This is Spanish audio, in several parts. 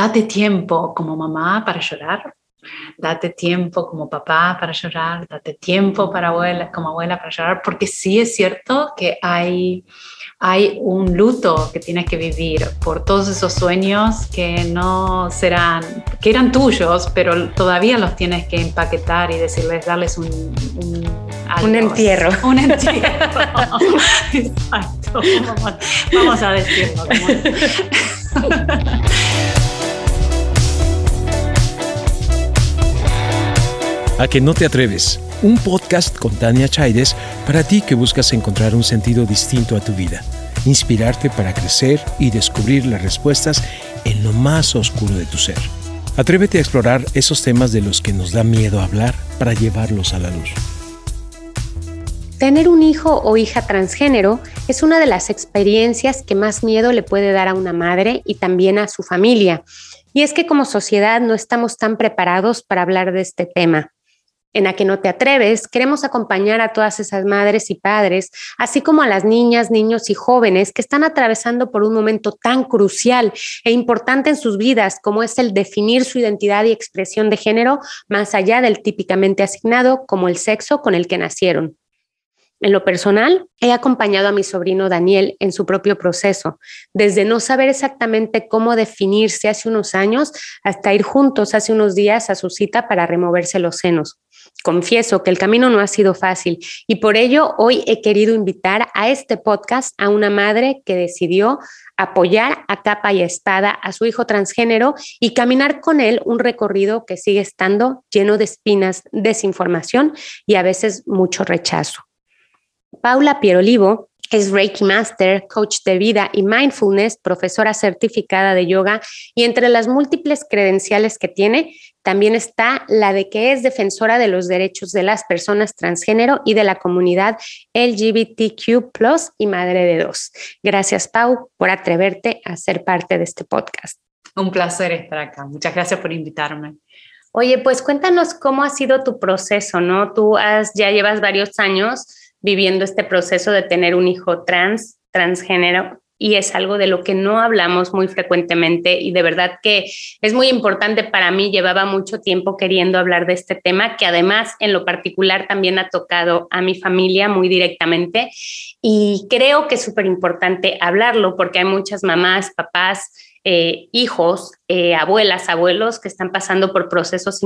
date tiempo como mamá para llorar, date tiempo como papá para llorar, date tiempo para abuela, como abuela para llorar, porque sí es cierto que hay, hay un luto que tienes que vivir por todos esos sueños que no serán, que eran tuyos, pero todavía los tienes que empaquetar y decirles, darles un... un, entierro. Un entierro. Exacto. Vamos, a decirlo. A que no te atreves, un podcast con Tania Chaides para ti que buscas encontrar un sentido distinto a tu vida, inspirarte para crecer y descubrir las respuestas en lo más oscuro de tu ser. Atrévete a explorar esos temas de los que nos da miedo hablar para llevarlos a la luz. Tener un hijo o hija transgénero es una de las experiencias que más miedo le puede dar a una madre y también a su familia. Y es que como sociedad no estamos tan preparados para hablar de este tema en la que no te atreves, queremos acompañar a todas esas madres y padres, así como a las niñas, niños y jóvenes que están atravesando por un momento tan crucial e importante en sus vidas como es el definir su identidad y expresión de género más allá del típicamente asignado como el sexo con el que nacieron. En lo personal, he acompañado a mi sobrino Daniel en su propio proceso, desde no saber exactamente cómo definirse hace unos años hasta ir juntos hace unos días a su cita para removerse los senos. Confieso que el camino no ha sido fácil y por ello hoy he querido invitar a este podcast a una madre que decidió apoyar a capa y espada a su hijo transgénero y caminar con él un recorrido que sigue estando lleno de espinas, desinformación y a veces mucho rechazo. Paula Pierolivo es Reiki Master, coach de vida y mindfulness, profesora certificada de yoga y entre las múltiples credenciales que tiene, también está la de que es defensora de los derechos de las personas transgénero y de la comunidad LGBTQ y madre de dos. Gracias, Pau, por atreverte a ser parte de este podcast. Un placer estar acá. Muchas gracias por invitarme. Oye, pues cuéntanos cómo ha sido tu proceso, ¿no? Tú has, ya llevas varios años viviendo este proceso de tener un hijo trans, transgénero, y es algo de lo que no hablamos muy frecuentemente y de verdad que es muy importante para mí. Llevaba mucho tiempo queriendo hablar de este tema, que además en lo particular también ha tocado a mi familia muy directamente y creo que es súper importante hablarlo porque hay muchas mamás, papás, eh, hijos, eh, abuelas, abuelos que están pasando por procesos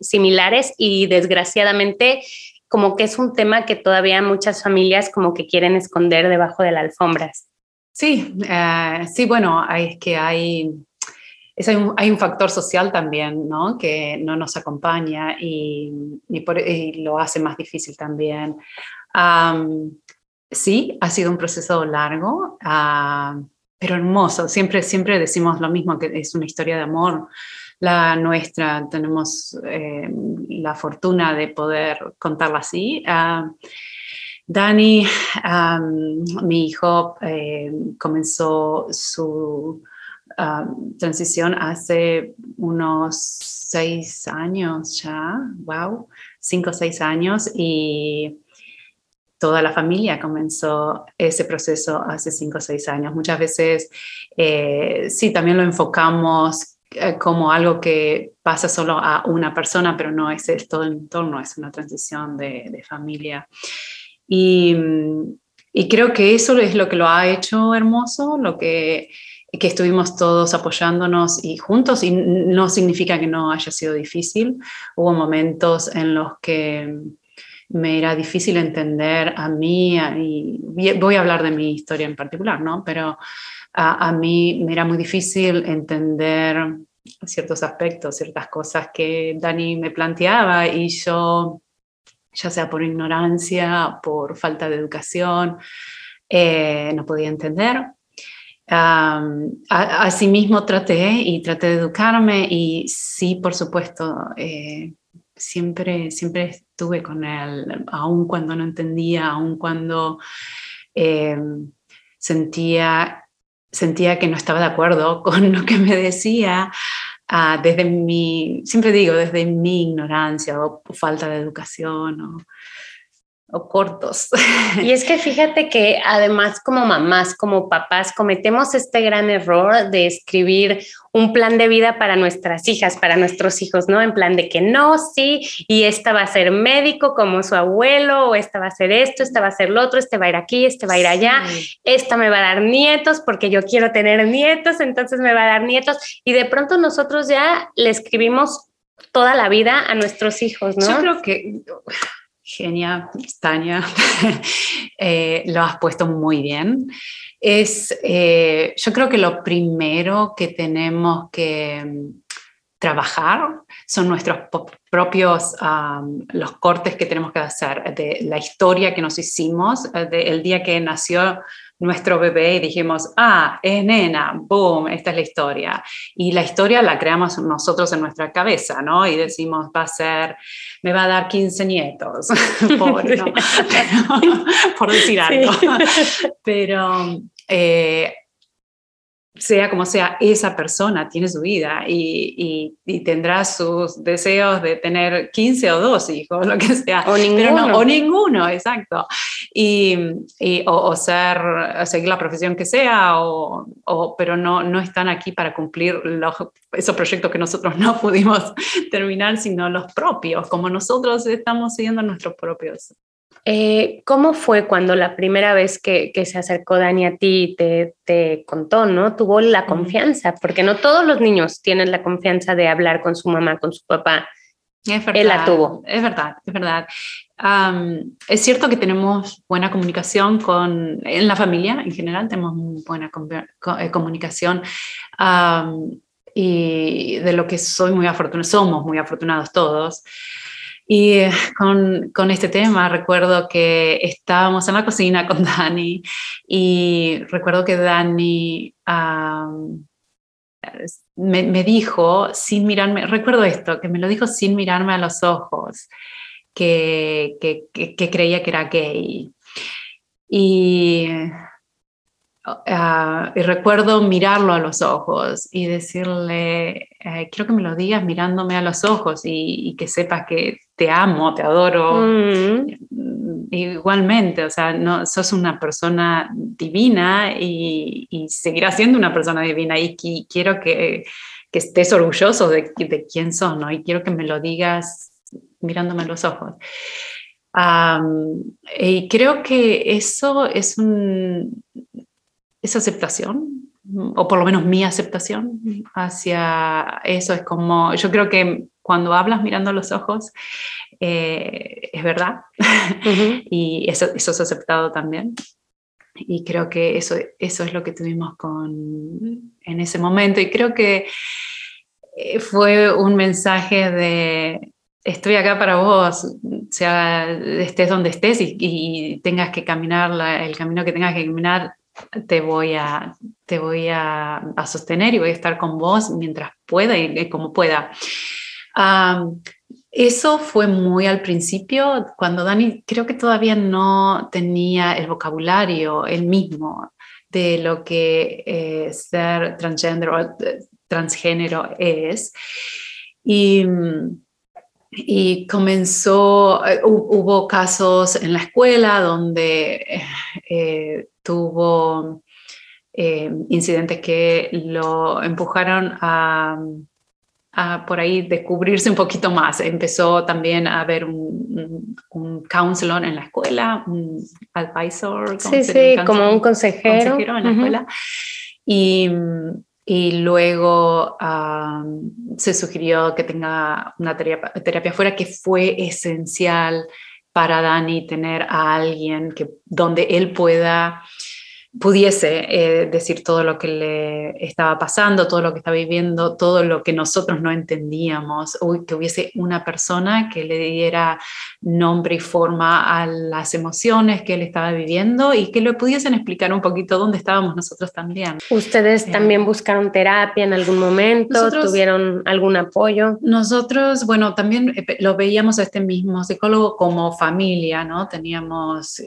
similares y desgraciadamente como que es un tema que todavía muchas familias como que quieren esconder debajo de las alfombras. Sí, eh, sí, bueno, es que hay, hay, un, factor social también, ¿no? Que no nos acompaña y, lo hace más difícil también. sí, ha sido un proceso largo, ah, pero hermoso. Siempre, siempre decimos lo mismo, que es una historia de amor la nuestra. Tenemos eh, la fortuna de poder contarla así. Ah, Dani, mi hijo, eh, comenzó su transición hace unos seis años ya, wow, cinco o seis años y toda la familia comenzó ese proceso hace cinco o seis años. Muchas veces, eh, sí, también lo enfocamos eh, como algo que pasa solo a una persona, pero no es, todo el entorno, es una transición de, familia. Y, y, creo que eso es lo que lo ha hecho hermoso, lo que, que estuvimos todos apoyándonos y juntos, y no significa que no haya sido difícil. Hubo momentos en los que me era difícil entender a mí, y voy a hablar de mi historia en particular, ¿no? Pero a, mí me era muy difícil entender ciertos aspectos, ciertas cosas que Dani me planteaba y yo, ya sea por ignorancia, por falta de educación, eh, no podía entender. asimismo traté y traté de educarme y sí, por supuesto, eh, siempre, siempre estuve con él, aun cuando no entendía, aun cuando eh, sentía sentía que no estaba de acuerdo con lo que me decía, ah, desde mi, siempre digo, desde mi ignorancia o falta de educación. o cortos. Y es que fíjate que además como mamás, como papás, cometemos este gran error de escribir un plan de vida para nuestras hijas, para nuestros hijos, ¿no? En plan de que no, sí, y esta va a ser médico como su abuelo, o esta va a ser esto, esta va a ser lo otro, este va a ir aquí, este va a ir allá, esta me va a dar nietos porque yo quiero tener nietos, entonces me va a dar nietos. Y de pronto nosotros ya le escribimos toda la vida a nuestros hijos, ¿no? Yo creo que Genia, Tania, eh, lo has puesto muy bien. Es, eh, yo creo que lo primero que tenemos que mm, trabajar son nuestros propios, los cortes que tenemos que hacer, de la historia que nos hicimos, eh, del día que nació nuestro bebé y dijimos, ah, es nena, boom, esta es la historia. Y la historia la creamos nosotros en nuestra cabeza, ¿no? Y decimos, va a ser, me va a dar 15 nietos, Pobre, ¿no? por decir algo. Pero eh, sea como sea, esa persona tiene su vida y, tendrá sus deseos de tener 15 o dos hijos, lo que sea. O ninguno. o ninguno, exacto. Y, o, ser, seguir la profesión que sea, o, pero no, no están aquí para cumplir los, esos proyectos que nosotros no pudimos terminar, sino los propios, como nosotros estamos siguiendo nuestros propios eh, ¿Cómo fue cuando la primera vez que, se acercó Dani a ti te, te contó, ¿no? Tuvo la confianza, porque no todos los niños tienen la confianza de hablar con su mamá, con su papá. Es verdad, Él la tuvo. Es verdad, es verdad. es cierto que tenemos buena comunicación con, en la familia en general, tenemos buena eh, comunicación. y de lo que soy muy afortunada, somos muy afortunados todos. Y con, con, este tema recuerdo que estábamos en la cocina con Dani y recuerdo que Dani me, me, dijo sin mirarme, recuerdo esto, que me lo dijo sin mirarme a los ojos, que, que, creía que era gay. Y Ah, y recuerdo mirarlo a los ojos y decirle, eh, quiero que me lo digas mirándome a los ojos y, que sepas que te amo, te adoro. Mm. Igualmente, o sea, no, sos una persona divina y, y seguirás siendo una persona divina y, quiero que, que, estés orgulloso de, de, quién sos, ¿no? Y quiero que me lo digas mirándome a los ojos. y creo que eso es un, esa aceptación, o por lo menos mi aceptación hacia eso es como, yo creo que cuando hablas mirando a los ojos, eh, es verdad, y eso, eso es aceptado también. Y creo que eso, eso es lo que tuvimos con, en ese momento. Y creo que eh, fue un mensaje de, estoy acá para vos, sea, estés donde estés y, y tengas que caminar el camino que tengas que caminar, te voy a, te voy a, sostener y voy a estar con vos mientras pueda y, como pueda. Eso fue muy al principio, cuando Dani creo que todavía no tenía el vocabulario el mismo de lo que eh, ser transgénero o eh, transgénero es. Y, y comenzó, eh, hubo casos en la escuela donde tuvo incidentes que lo empujaron a, por ahí descubrirse un poquito más. Empezó también a haber un, un, counselor en la escuela, un advisor. Sí, sí, como un consejero. en la escuela. Y, y luego se sugirió que tenga una terapia, terapia fuera que fue esencial para Dani tener a alguien que, donde él pueda pudiese eh, decir todo lo que le estaba pasando, todo lo que estaba viviendo, todo lo que nosotros no entendíamos, o que hubiese una persona que le diera nombre y forma a las emociones que él estaba viviendo y que le pudiesen explicar un poquito dónde estábamos nosotros también. ¿Ustedes eh, también buscaron terapia en algún momento? ¿Tuvieron algún apoyo? Nosotros, bueno, también eh, lo veíamos a este mismo psicólogo como familia, ¿no? Teníamos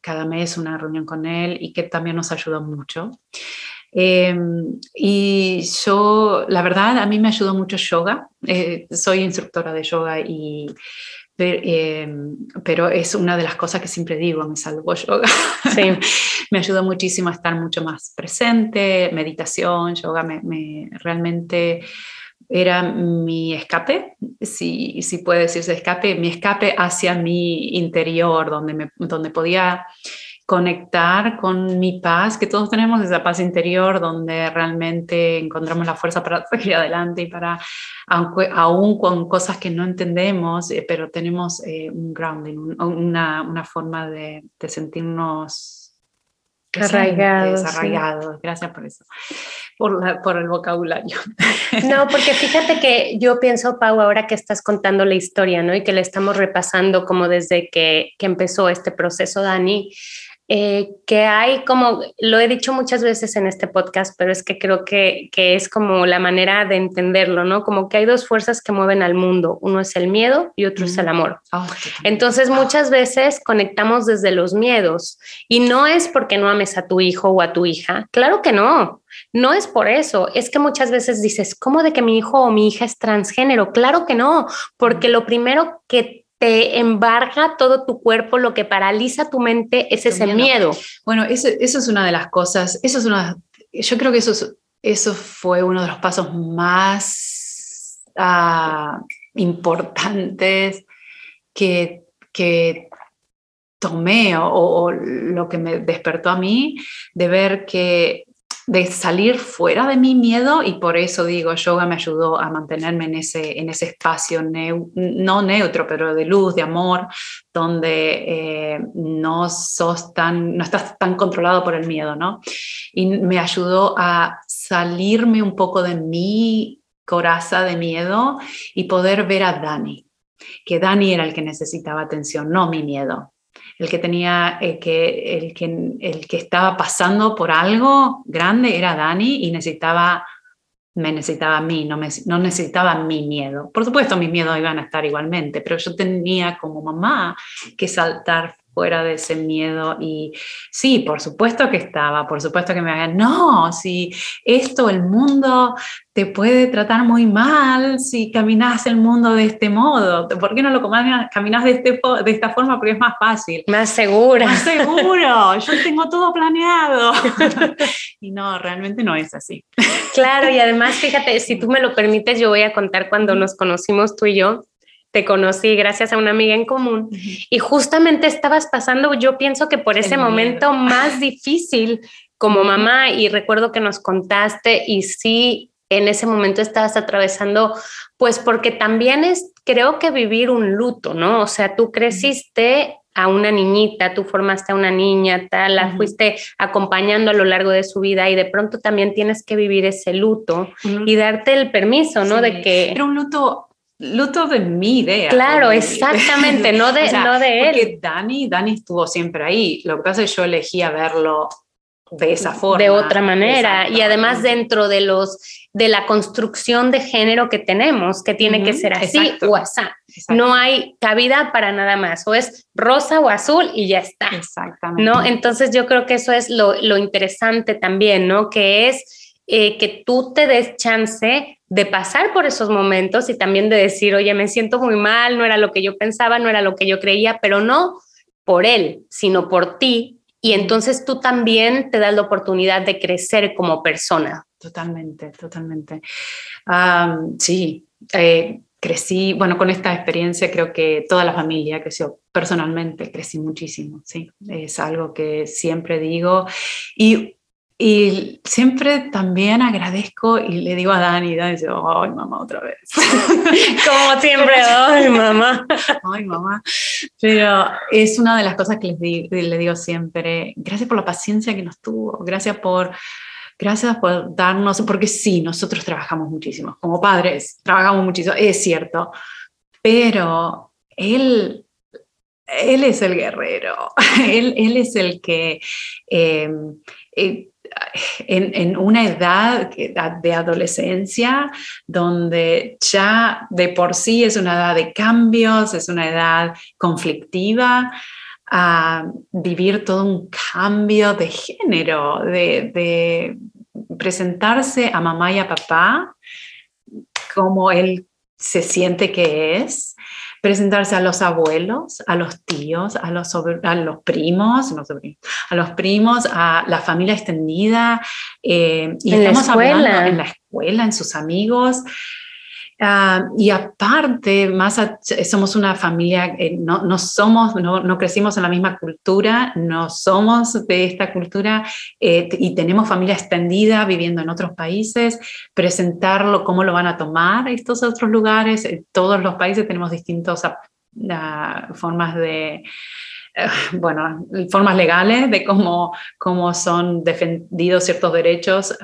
cada mes una reunión con él y que también nos ayudó mucho. Em, y yo, la verdad, a mí me ayudó mucho yoga. Eh, soy instructora de yoga y Em, pero, es una de las cosas que siempre digo, me salvó yoga. Sí. me ayudó muchísimo a estar mucho más presente, meditación, yoga me, realmente era mi escape, si, si puede decirse escape, mi escape hacia mi interior, donde, me, donde podía conectar con mi paz, que todos tenemos esa paz interior donde realmente encontramos la fuerza para seguir adelante y para, aunque, aún con cosas que no entendemos, eh, pero tenemos eh, un grounding, una, una, forma de, de sentirnos arraigados. Gracias por eso, por, por el vocabulario. No, porque fíjate que yo pienso, Pau, ahora que estás contando la historia, ¿no? Y que le estamos repasando como desde que, que empezó este proceso, Dani, eh, que hay como, lo he dicho muchas veces en este podcast, pero es que creo que, que, es como la manera de entenderlo, ¿no? Como que hay dos fuerzas que mueven al mundo, uno es el miedo y otro es el amor. Ah, Entonces muchas veces conectamos desde los miedos y no es porque no ames a tu hijo o a tu hija, claro que no. No es por eso, es que muchas veces dices, ¿cómo de que mi hijo o mi hija es transgénero? Claro que no, porque lo primero que te embarga todo tu cuerpo, lo que paraliza tu mente es ese miedo. Bueno, eso, es una de las cosas, eso es una, yo creo que eso, eso fue uno de los pasos más ah, importantes que, que tomé o, lo que me despertó a mí de ver que de salir fuera de mi miedo y por eso digo, yoga me ayudó a mantenerme en ese, en ese espacio no neutro, pero de luz, de amor, donde eh, no, sos tan, no estás tan controlado por el miedo, ¿no? Y me ayudó a salirme un poco de mi coraza de miedo y poder ver a Dani, que Dani era el que necesitaba atención, no mi miedo el que tenía, el que, el que, el que estaba pasando por algo grande era Dani y necesitaba, me necesitaba a mí, no, me, no necesitaba mi miedo. Por supuesto, mis miedos iban a estar igualmente, pero yo tenía como mamá que saltar fuera de ese miedo y sí, por supuesto que estaba, por supuesto que me habían, no, si esto, el mundo te puede tratar muy mal si caminas el mundo de este modo, ¿por qué no lo caminas de, este, de esta forma? Porque es más fácil. Más segura. Más seguro, yo tengo todo planeado. y no, realmente no es así. Claro, y además, fíjate, si tú me lo permites, yo voy a contar cuando nos conocimos tú y yo te conocí gracias a una amiga en común. Y justamente estabas pasando, yo pienso que por ese momento más difícil como mamá y recuerdo que nos contaste y sí, en ese momento estabas atravesando, pues porque también es, creo que vivir un luto, ¿no? O sea, tú creciste a una niñita, tú formaste a una niña, tal, la fuiste acompañando a lo largo de su vida y de pronto también tienes que vivir ese luto y darte el permiso, ¿no? De que... Era un luto luto de mi idea. Claro, exactamente, no de, no de él. Porque Dani, Dani estuvo siempre ahí. Lo que pasa es que yo elegía verlo de esa forma. De otra manera. Y además dentro de los de la construcción de género que tenemos, que tiene que ser así o así. No hay cabida para nada más. O es rosa o azul y ya está. Exactamente. ¿no? Entonces yo creo que eso es lo, lo interesante también, ¿no? Que es eh, que tú te des chance de pasar por esos momentos y también de decir, oye, me siento muy mal, no era lo que yo pensaba, no era lo que yo creía, pero no por él, sino por ti. Y entonces tú también te das la oportunidad de crecer como persona. Totalmente, totalmente. sí, eh, crecí, bueno, con esta experiencia creo que toda la familia creció, personalmente crecí muchísimo, sí, es algo que siempre digo. Y y siempre también agradezco y le digo a Dani, Dani dice, ay mamá, otra vez. Como siempre, ay mamá. ay mamá. Pero es una de las cosas que les digo, le digo siempre, gracias por la paciencia que nos tuvo, gracias por, gracias por darnos, porque sí, nosotros trabajamos muchísimo, como padres, trabajamos muchísimo, es cierto, pero él él es el guerrero, él, él es el que eh, eh, en, una edad de adolescencia donde ya de por sí es una edad de cambios, es una edad conflictiva, a vivir todo un cambio de género, de, presentarse a mamá y a papá como él se siente que es, presentarse a los abuelos, a los tíos, a los, a los primos, a los primos, a la familia extendida, eh, y en estamos hablando en la escuela, en sus amigos. Ah, y aparte, más somos una familia, eh, no, no, somos, no, no, crecimos en la misma cultura, no somos de esta cultura eh, y tenemos familia extendida viviendo en otros países, presentarlo, cómo lo van a tomar estos otros lugares. En todos los países tenemos distintas ah, formas de, eh, bueno, formas legales de cómo, cómo son defendidos ciertos derechos.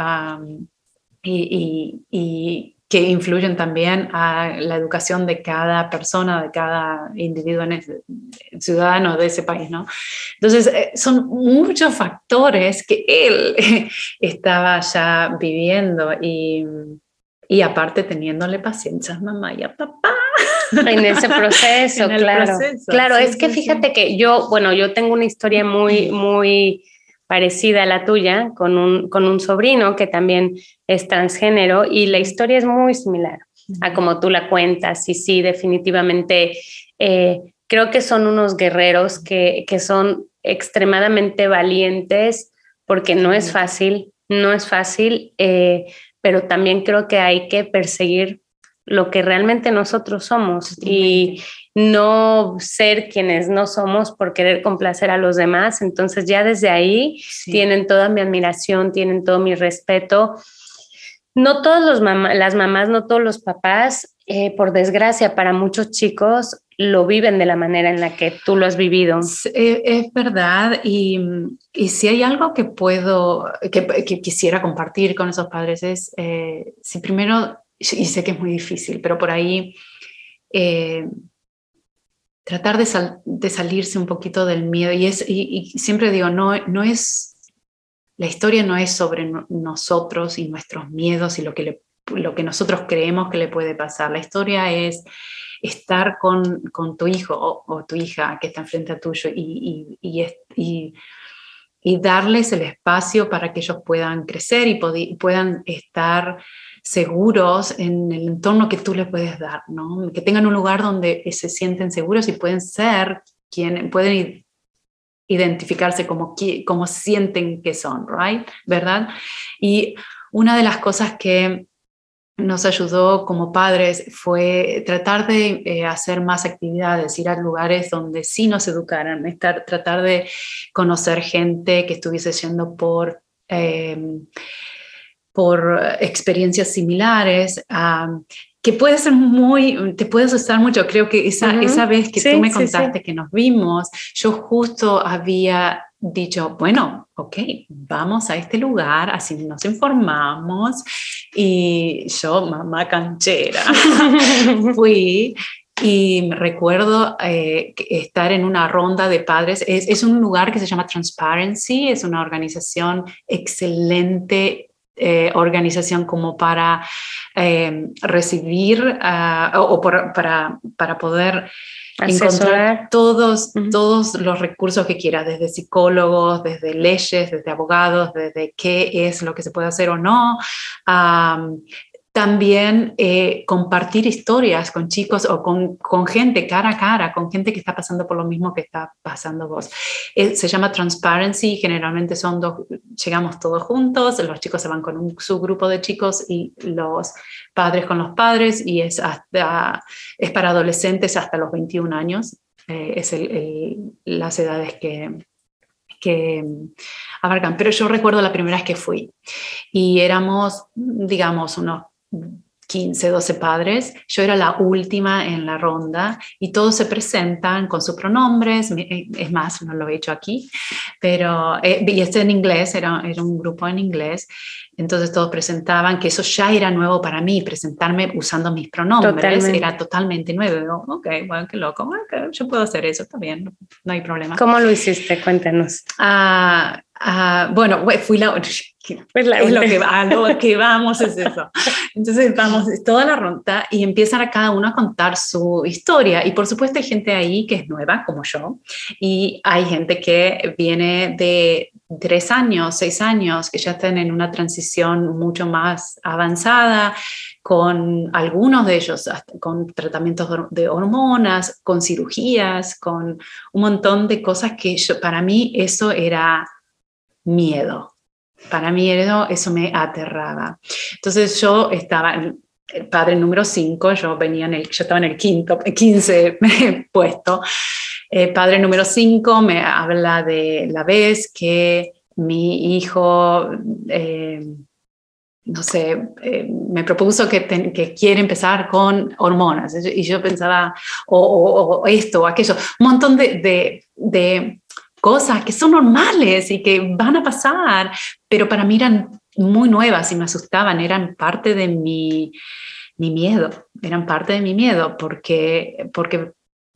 y, que influyen también a la educación de cada persona, de cada individuo, en ciudadano de ese país, ¿no? Entonces, eh, son muchos factores que él estaba ya viviendo y, y aparte teniéndole paciencia a mamá y a papá. En ese proceso, claro. claro, es que fíjate que yo, bueno, yo tengo una historia muy, muy parecida a la tuya, con un, con un sobrino que también es transgénero y la historia es muy similar a como tú la cuentas. Y sí, definitivamente eh, creo que son unos guerreros que, que son extremadamente valientes porque no es fácil, no es fácil, eh, pero también creo que hay que perseguir lo que realmente nosotros somos. Y, no ser quienes no somos por querer complacer a los demás. Entonces ya desde ahí tienen toda mi admiración, tienen todo mi respeto. No todos los las mamás, no todos los papás, eh, por desgracia, para muchos chicos lo viven de la manera en la que tú lo has vivido. Eh, es, verdad y, y, si hay algo que puedo, que, quisiera compartir con esos padres es, eh, si primero, y sé que es muy difícil, pero por ahí tratar de, salirse un poquito del miedo. Y, es, y, siempre digo, no, no es, la historia no es sobre nosotros y nuestros miedos y lo que, lo que nosotros creemos que le puede pasar. La historia es estar con, con tu hijo o, tu hija que está enfrente tuyo y, y, darles el espacio para que ellos puedan crecer y puedan estar seguros en el entorno que tú les puedes dar, ¿no? Que tengan un lugar donde se sienten seguros y pueden ser quien, pueden identificarse como, como sienten que son, right? ¿Verdad? Y una de las cosas que nos ayudó como padres fue tratar de eh, hacer más actividades, ir a lugares donde sí nos educaran, estar, tratar de conocer gente que estuviese yendo por eh, por experiencias similares, que puede ser muy, te puedes asustar mucho. Creo que esa, esa vez que tú me contaste que nos vimos, yo justo había dicho, bueno, ok, vamos a este lugar, así nos informamos. Y yo, mamá canchera, fui y recuerdo eh, estar en una ronda de padres. Es, es, un lugar que se llama Transparency, es una organización excelente eh, organización como para eh, recibir ah, o, para, para poder encontrar todos, todos los recursos que quieras, desde psicólogos, desde leyes, desde abogados, desde qué es lo que se puede hacer o no, también eh, compartir historias con chicos o con, con, gente cara a cara, con gente que está pasando por lo mismo que está pasando vos. Eh, se llama Transparency, generalmente son dos, llegamos todos juntos, los chicos se van con un subgrupo de chicos y los padres con los padres y es, hasta, es para adolescentes hasta los 21 años, eh, es el, las edades que, que abarcan. Pero yo recuerdo la primera vez que fui y éramos, digamos, unos 15, 12 padres, yo era la última en la ronda y todos se presentan con sus pronombres, eh, es más, no lo he hecho aquí, pero, eh, y este en inglés, era, era un grupo en inglés, entonces todos presentaban que eso ya era nuevo para mí, presentarme usando mis pronombres era totalmente nuevo. ok, bueno, qué loco, yo puedo hacer eso, también, no, no hay problema. ¿Cómo lo hiciste? Cuéntanos. Ah, ah, bueno, fui la, pues la, es lo que, a lo que vamos es eso. Entonces vamos toda la ronda y empiezan a cada uno a contar su historia. Y por supuesto hay gente ahí que es nueva, como yo, y hay gente que viene de tres años, seis años, que ya están en una transición mucho más avanzada, con algunos de ellos, con tratamientos de hormonas, con cirugías, con un montón de cosas que para mí eso era miedo. Para mí eso, eso me aterraba. Entonces yo estaba, el padre número 5, yo, venía en el, yo estaba en el quinto, 15 puesto. El padre número 5 me habla de la vez que mi hijo... Eh, no sé, eh, me propuso que, que, quiere empezar con hormonas y yo pensaba, o, esto o aquello, un montón de, de, cosas que son normales y que van a pasar, pero para mí eran muy nuevas y me asustaban, eran parte de mi, mi miedo, eran parte de mi miedo, porque, porque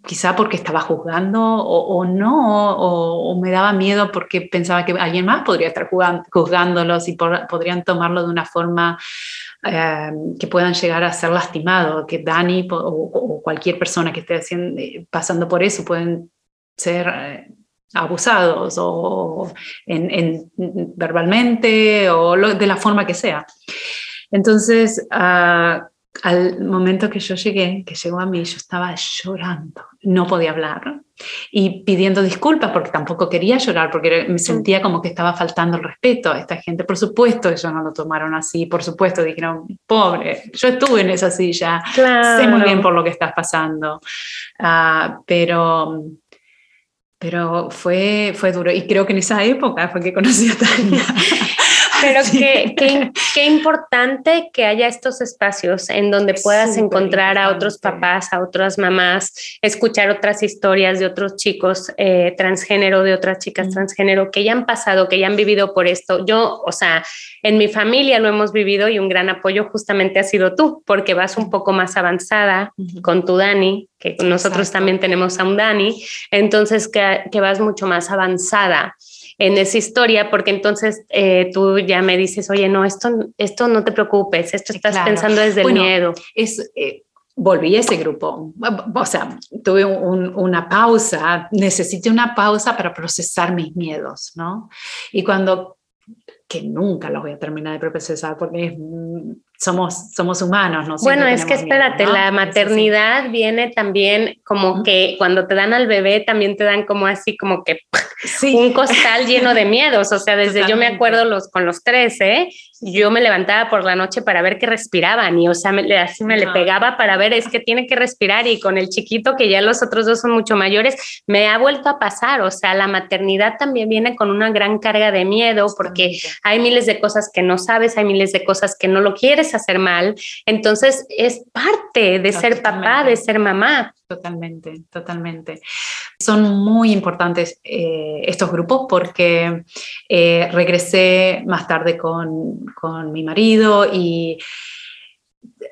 quizá porque estaba juzgando o, no, o, me daba miedo porque pensaba que alguien más podría estar juzgándolos y podrían tomarlo de una forma eh, que puedan llegar a ser lastimados, que Dani o, cualquier persona que esté haciendo, eh, pasando por eso pueden ser... Eh, abusados o en, verbalmente o de la forma que sea. Entonces, uh, al momento que yo llegué, que llegó a mí, yo estaba llorando, no podía hablar y pidiendo disculpas porque tampoco quería llorar, porque me sentía como que estaba faltando el respeto a esta gente. Por supuesto ellos no lo tomaron así, por supuesto dijeron, pobre, yo estuve en esa silla, sé muy bien por lo que estás pasando, uh, pero pero fue, fue duro y creo que en esa época fue que conocí a Tania. Pero qué, qué, importante que haya estos espacios en donde puedas encontrar a otros papás, a otras mamás, escuchar otras historias de otros chicos eh, transgénero, de otras chicas transgénero que ya han pasado, que ya han vivido por esto. Yo, o sea, en mi familia lo hemos vivido y un gran apoyo justamente ha sido tú, porque vas un poco más avanzada con tu Dani, que nosotros también tenemos a un Dani, entonces que, que vas mucho más avanzada en esa historia, porque entonces eh, tú ya me dices, oye, no, esto, esto no te preocupes, esto estás pensando desde el miedo. Es, eh, volví a ese grupo, o sea, tuve una pausa, necesité una pausa para procesar mis miedos, ¿no? Y cuando, que nunca los voy a terminar de procesar porque somos, somos humanos, ¿no? bueno, es que espérate, la maternidad viene también como que cuando te dan al bebé también te dan como así, como que un costal lleno de miedos, o sea, desde yo me acuerdo los, con los tres, ¿eh? yo me levantaba por la noche para ver que respiraban y, o sea, me, así me le pegaba para ver, es que tiene que respirar y con el chiquito, que ya los otros dos son mucho mayores, me ha vuelto a pasar, o sea, la maternidad también viene con una gran carga de miedo porque hay miles de cosas que no sabes, hay miles de cosas que no lo quieres hacer mal, entonces es parte de ser papá, de ser mamá. Totalmente, totalmente. Son muy importantes eh, estos grupos porque eh, regresé más tarde con, con mi marido y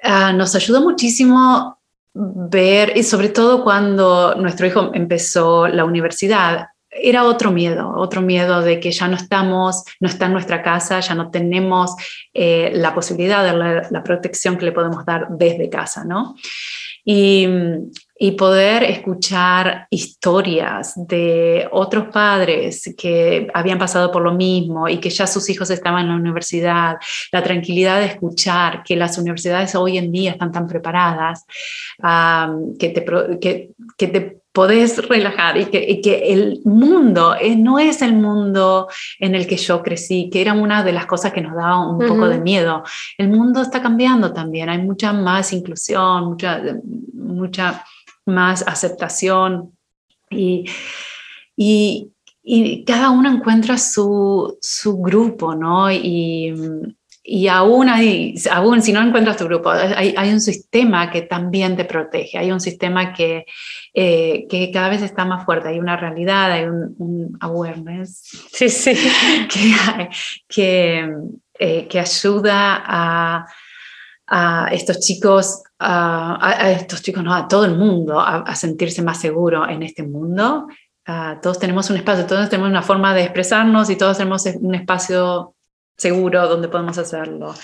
ah, nos ayudó muchísimo ver, y sobre todo cuando nuestro hijo empezó la universidad, era otro miedo, otro miedo de que ya no estamos, no está en nuestra casa, ya no tenemos eh, la posibilidad de la, la, protección que le podemos dar desde casa, ¿no? Y, y poder escuchar historias de otros padres que habían pasado por lo mismo y que ya sus hijos estaban en la universidad, la tranquilidad de escuchar que las universidades hoy en día están tan preparadas, que, te, que, que, te podés relajar y que, que el mundo no es el mundo en el que yo crecí, que era una de las cosas que nos daba un poco de miedo. El mundo está cambiando también, hay mucha más inclusión, mucha, mucha más aceptación y, y, cada uno encuentra su, su grupo, ¿no? Y, y aún, hay, aún si no encuentras tu grupo, hay, hay, un sistema que también te protege, hay un sistema que, eh, que cada vez está más fuerte, hay una realidad, hay un, awareness sí, sí. que, que, eh, que ayuda a, a estos chicos a, estos chicos, no, a todo el mundo, a, sentirse más seguro en este mundo. todos tenemos un espacio, todos tenemos una forma de expresarnos y todos tenemos un espacio seguro donde podemos hacerlo.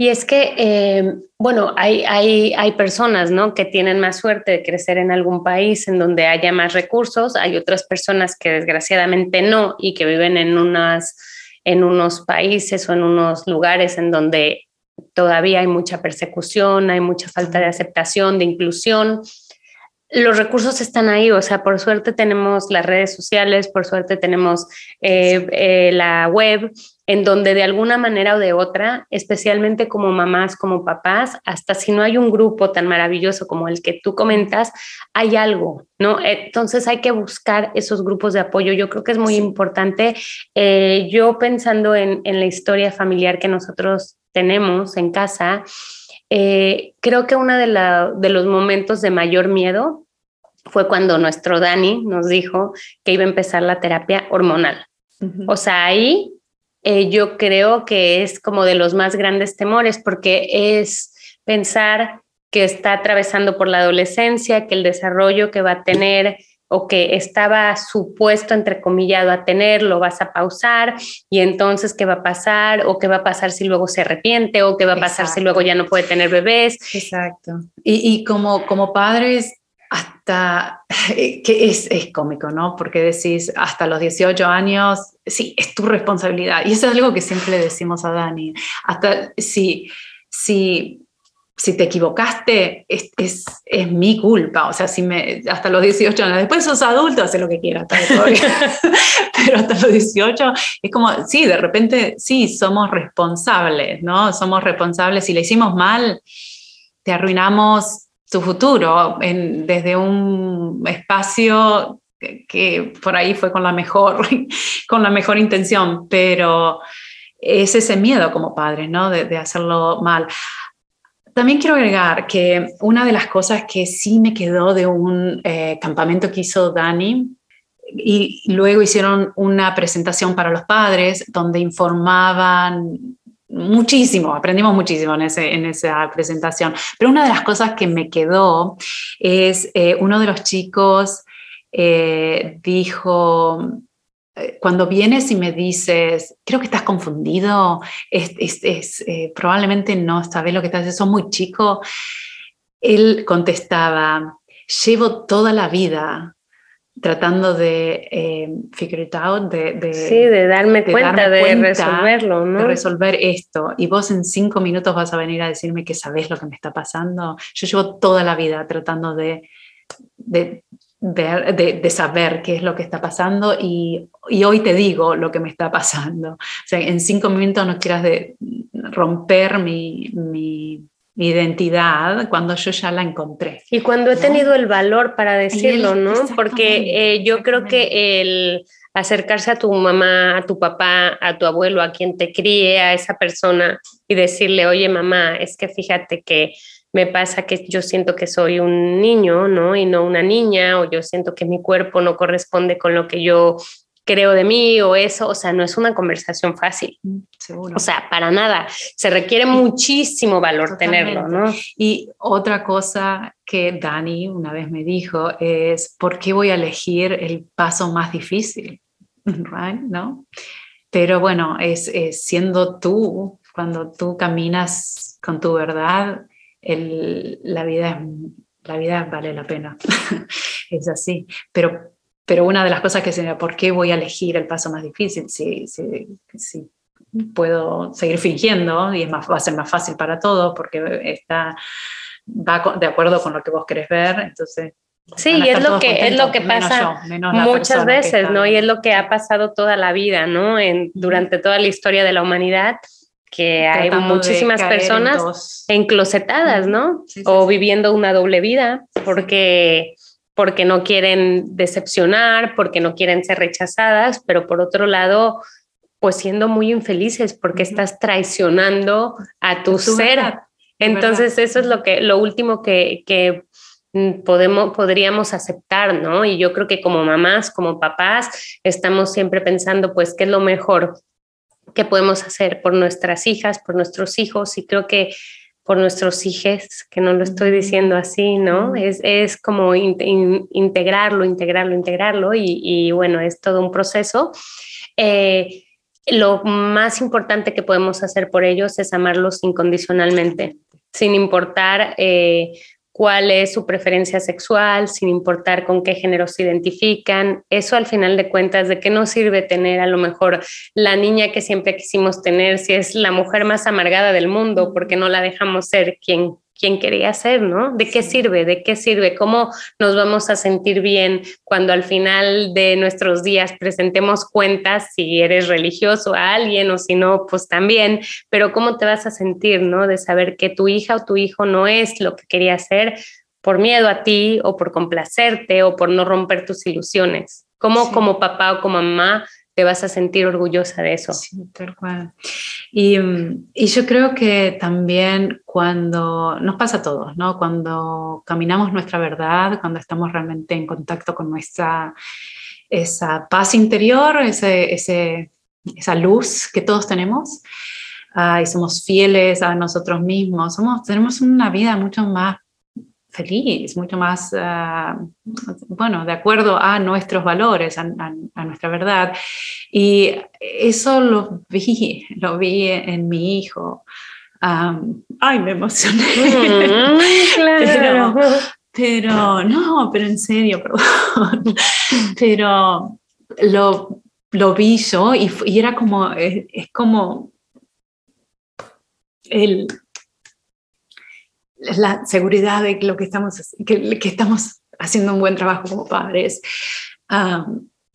Y es que, eh, bueno, hay, hay, hay, personas ¿no? que tienen más suerte de crecer en algún país en donde haya más recursos, hay otras personas que desgraciadamente no y que viven en, unas, en unos países o en unos lugares en donde todavía hay mucha persecución, hay mucha falta de aceptación, de inclusión. Los recursos están ahí, o sea, por suerte tenemos las redes sociales, por suerte tenemos eh, eh, la web, en donde de alguna manera o de otra, especialmente como mamás, como papás, hasta si no hay un grupo tan maravilloso como el que tú comentas, hay algo, ¿no? Entonces hay que buscar esos grupos de apoyo. Yo creo que es muy importante. Eh, yo pensando en, la historia familiar que nosotros tenemos en casa, eh, creo que uno de, de los momentos de mayor miedo fue cuando nuestro Dani nos dijo que iba a empezar la terapia hormonal. O sea, ahí eh, yo creo que es como de los más grandes temores porque es pensar que está atravesando por la adolescencia, que el desarrollo que va a tener o que estaba supuesto, entrecomillado, a tener, lo vas a pausar y entonces qué va a pasar o qué va a pasar si luego se arrepiente o qué va a pasar si luego ya no puede tener bebés. Exacto. Y, y como, como padres hasta, que es, es, cómico, ¿no? Porque decís, hasta los 18 años, sí, es tu responsabilidad. Y eso es algo que siempre le decimos a Dani. Hasta si, si, si te equivocaste, es, es, es, mi culpa. O sea, si me, hasta los 18 años, después sos adulto, hace lo que quieras. Pero hasta los 18 es como, sí, de repente, sí, somos responsables, ¿no? Somos responsables. Si le hicimos mal, te arruinamos su futuro en, desde un espacio que, por ahí fue con la mejor, con la mejor intención, pero es ese miedo como padre, ¿no? De, hacerlo mal. También quiero agregar que una de las cosas que sí me quedó de un eh, campamento que hizo Dani, y luego hicieron una presentación para los padres donde informaban muchísimo, aprendimos muchísimo en, esa presentación. Pero una de las cosas que me quedó es eh, uno de los chicos eh, dijo, cuando vienes y me dices, creo que estás confundido, es, es, probablemente no sabes lo que estás haciendo, sos muy chico, él contestaba, llevo toda la vida tratando de eh, figure it out, de, sí, de darme cuenta, de resolverlo, ¿no? De resolver esto. Y vos en cinco minutos vas a venir a decirme que sabes lo que me está pasando. Yo llevo toda la vida tratando de, de, de, saber qué es lo que está pasando y, y, hoy te digo lo que me está pasando. O sea, en cinco minutos no quieras de romper mi, mi identidad cuando yo ya la encontré. Y cuando he tenido el valor para decirlo, ¿no? Porque eh, yo creo que el acercarse a tu mamá, a tu papá, a tu abuelo, a quien te críe, a esa persona y decirle, oye mamá, es que fíjate que me pasa que yo siento que soy un niño, ¿no? Y no una niña, o yo siento que mi cuerpo no corresponde con lo que yo creo de mí o eso, o sea, no es una conversación fácil. Seguro. O sea, para nada. Se requiere muchísimo valor tenerlo, ¿no? Y otra cosa que Dani una vez me dijo es, ¿por qué voy a elegir el paso más difícil? Right? ¿No? Pero bueno, es, siendo tú, cuando tú caminas con tu verdad, el, la, vida, la vida vale la pena. es así. Pero pero una de las cosas que se ¿por qué voy a elegir el paso más difícil? Si, si, si puedo seguir fingiendo y es más, va a ser más fácil para todos porque está, va de acuerdo con lo que vos querés ver, entonces... Sí, y es lo que es lo que pasa muchas veces, ¿no? Y es lo que ha pasado toda la vida, ¿no? En, durante toda la historia de la humanidad, que hay muchísimas personas enclosetadas, ¿no? o viviendo una doble vida, porque porque no quieren decepcionar, porque no quieren ser rechazadas, pero por otro lado, pues siendo muy infelices porque estás traicionando a tu, ser. Entonces eso es lo que lo último que, que mm, podemos podríamos aceptar, ¿no? Y yo creo que como mamás, como papás, estamos siempre pensando, pues, ¿qué es lo mejor que podemos hacer por nuestras hijas, por nuestros hijos? Y creo que por nuestros hijos, que no lo estoy diciendo así, ¿no? Es, es como integrarlo, integrarlo, integrarlo y, bueno, es todo un proceso. Eh, lo más importante que podemos hacer por ellos es amarlos incondicionalmente, sin importar eh, cuál es su preferencia sexual, sin importar con qué género se identifican. Eso al final de cuentas, ¿de qué nos sirve tener a lo mejor la niña que siempre quisimos tener si es la mujer más amargada del mundo porque no la dejamos ser quien quien quería ser, ¿no? ¿De qué sirve? ¿De qué sirve? ¿Cómo nos vamos a sentir bien cuando al final de nuestros días presentemos cuentas si eres religioso a alguien o si no, pues también, pero cómo te vas a sentir, ¿no? De saber que tu hija o tu hijo no es lo que quería ser por miedo a ti o por complacerte o por no romper tus ilusiones. ¿Cómo como papá o como mamá te vas a sentir orgullosa de eso. Sí, tal cual. Y, yo creo que también cuando nos pasa a todos, ¿no? Cuando caminamos nuestra verdad, cuando estamos realmente en contacto con nuestra esa paz interior, ese, esa luz que todos tenemos, uh, y somos fieles a nosotros mismos, somos, tenemos una vida mucho más feliz, mucho más, ah, bueno, de acuerdo a nuestros valores, a, nuestra verdad. Y eso lo vi, lo vi en mi hijo. ay, me emocioné. Mm, claro. pero, no, pero en serio, perdón. pero lo, lo vi yo y, y era como, es, es como el la seguridad de lo que estamos, que, estamos haciendo un buen trabajo como padres.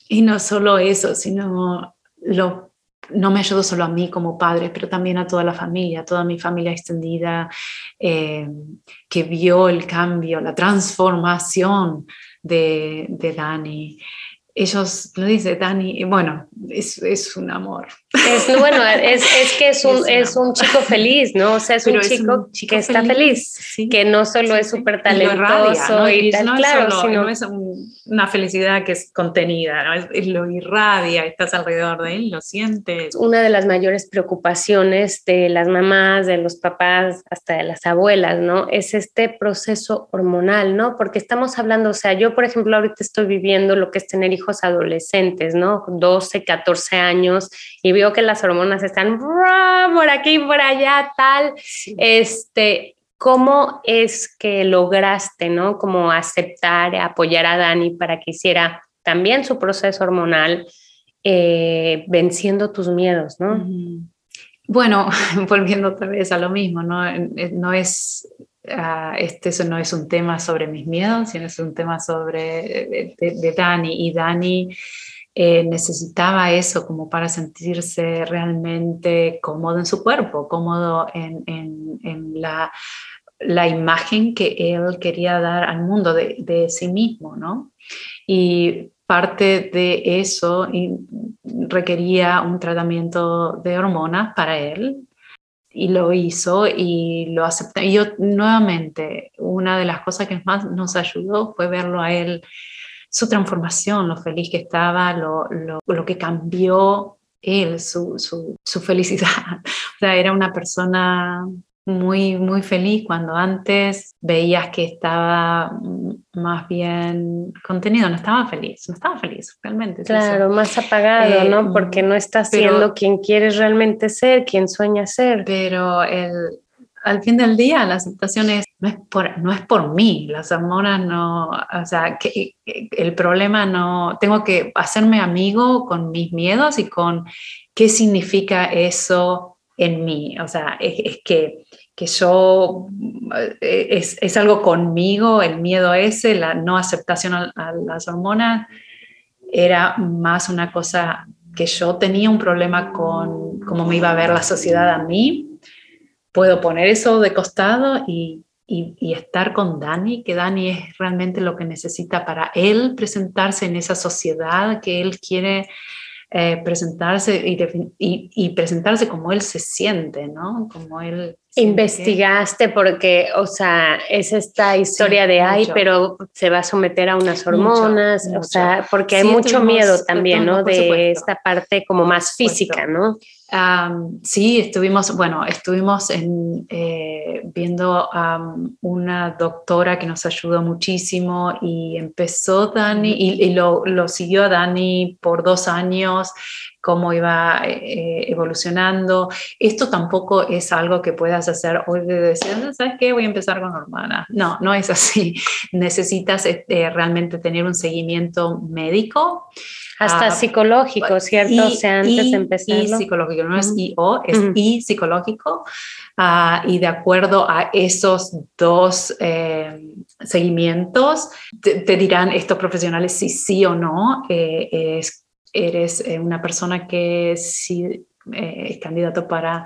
y no solo eso, sino lo, no me ayudó solo a mí como padre, pero también a toda la familia, a toda mi familia extendida, eh, que vio el cambio, la transformación de, de Dani ellos, lo dice Dani, bueno, es, es un amor. Es, bueno, es, es que es un, es un, chico feliz, ¿no? O sea, es un chico, que está feliz, que no solo es súper talentoso y, tal, no claro, es solo, no es una felicidad que es contenida, ¿no? es, lo irradia, estás alrededor de él, lo sientes. Una de las mayores preocupaciones de las mamás, de los papás, hasta de las abuelas, ¿no? Es este proceso hormonal, ¿no? Porque estamos hablando, o sea, yo, por ejemplo, ahorita estoy viviendo lo que es tener hijos adolescentes, ¿no? 12, 14 años, y veo que las hormonas están por aquí, por allá, tal. Este, ¿Cómo es que lograste, ¿no? Como aceptar, apoyar a Dani para que hiciera también su proceso hormonal, eh, venciendo tus miedos, ¿no? Bueno, volviendo otra vez a lo mismo, ¿no? No es Uh, este eso no es un tema sobre mis miedos, sino es un tema sobre de, Dani. Y Dani eh, necesitaba eso como para sentirse realmente cómodo en su cuerpo, cómodo en, en, en la, la, imagen que él quería dar al mundo de, de sí mismo, ¿no? Y parte de eso requería un tratamiento de hormonas para él, y lo hizo y lo aceptó. Y yo nuevamente, una de las cosas que más nos ayudó fue verlo a él, su transformación, lo feliz que estaba, lo, lo, lo que cambió él, su, su, su, felicidad. O sea, era una persona muy, muy feliz cuando antes veías que estaba más bien contenido, no estaba feliz, no estaba feliz realmente. Claro, más apagado, ¿no? Eh, Porque no está siendo quien quieres realmente ser, quien sueña ser. Pero el, al fin del día la aceptación no, es por, no es por mí, las hormonas no, o sea, el problema no, tengo que hacerme amigo con mis miedos y con qué significa eso en mí, o sea, es, que, que yo, eh, es, es, algo conmigo, el miedo ese, la no aceptación a, las hormonas, era más una cosa que yo tenía un problema con cómo me iba a ver la sociedad a mí. Puedo poner eso de costado y, y, y, estar con Dani, que Dani es realmente lo que necesita para él presentarse en esa sociedad que él quiere eh, presentarse y, y, presentarse como él se siente, ¿no? Como él... Investigaste porque, o sea, es esta historia de, ay, pero se va a someter a unas hormonas, o sea, porque hay mucho miedo también, ¿no? De esta parte como más física, ¿no? Sí, estuvimos, bueno, estuvimos en, eh, viendo a una doctora que nos ayudó muchísimo y empezó Dani y, lo, lo, siguió a Dani por dos años cómo iba eh, evolucionando. Esto tampoco es algo que puedas hacer hoy de decir, ¿sabes qué? Voy a empezar con hormonas. No, no es así. Necesitas este, realmente tener un seguimiento médico. Hasta ah, psicológico, ¿cierto? o sea, antes de empezar. Y psicológico, no es IO, es I psicológico. Ah, y de acuerdo a esos dos eh, seguimientos, te, dirán estos profesionales si sí o no eh, es, eres eh, una persona que sí es candidato para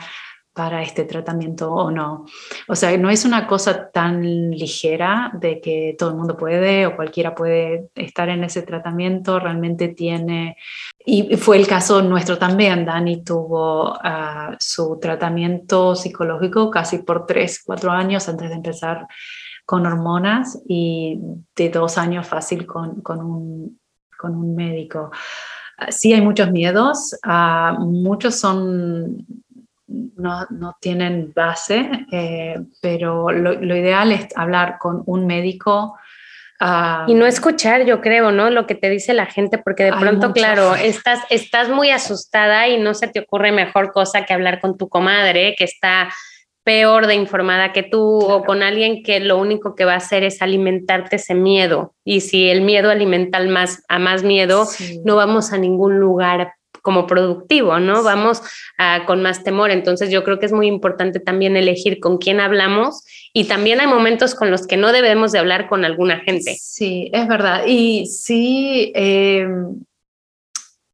para este tratamiento o no. O sea, no es una cosa tan ligera de que todo el mundo puede o cualquiera puede estar en ese tratamiento, realmente tiene, y fue el caso nuestro también, Dani tuvo ah, su tratamiento psicológico casi por tres, cuatro años antes de empezar con hormonas y de dos años fácil con, con, un, con un médico. Sí hay muchos miedos, uh, muchos son no, no tienen base, eh, pero lo, ideal es hablar con un médico. Ah, y no escuchar, yo creo, ¿no? Lo que te dice la gente, porque de pronto, claro, estás, estás muy asustada y no se te ocurre mejor cosa que hablar con tu comadre, que está peor de informada que tú o con alguien que lo único que va a hacer es alimentarte ese miedo. Y si el miedo alimenta más, a más miedo, no vamos a ningún lugar como productivo, ¿no? Vamos con más temor. Entonces yo creo que es muy importante también elegir con quién hablamos y también hay momentos con los que no debemos de hablar con alguna gente. Sí, es verdad. Y sí, em,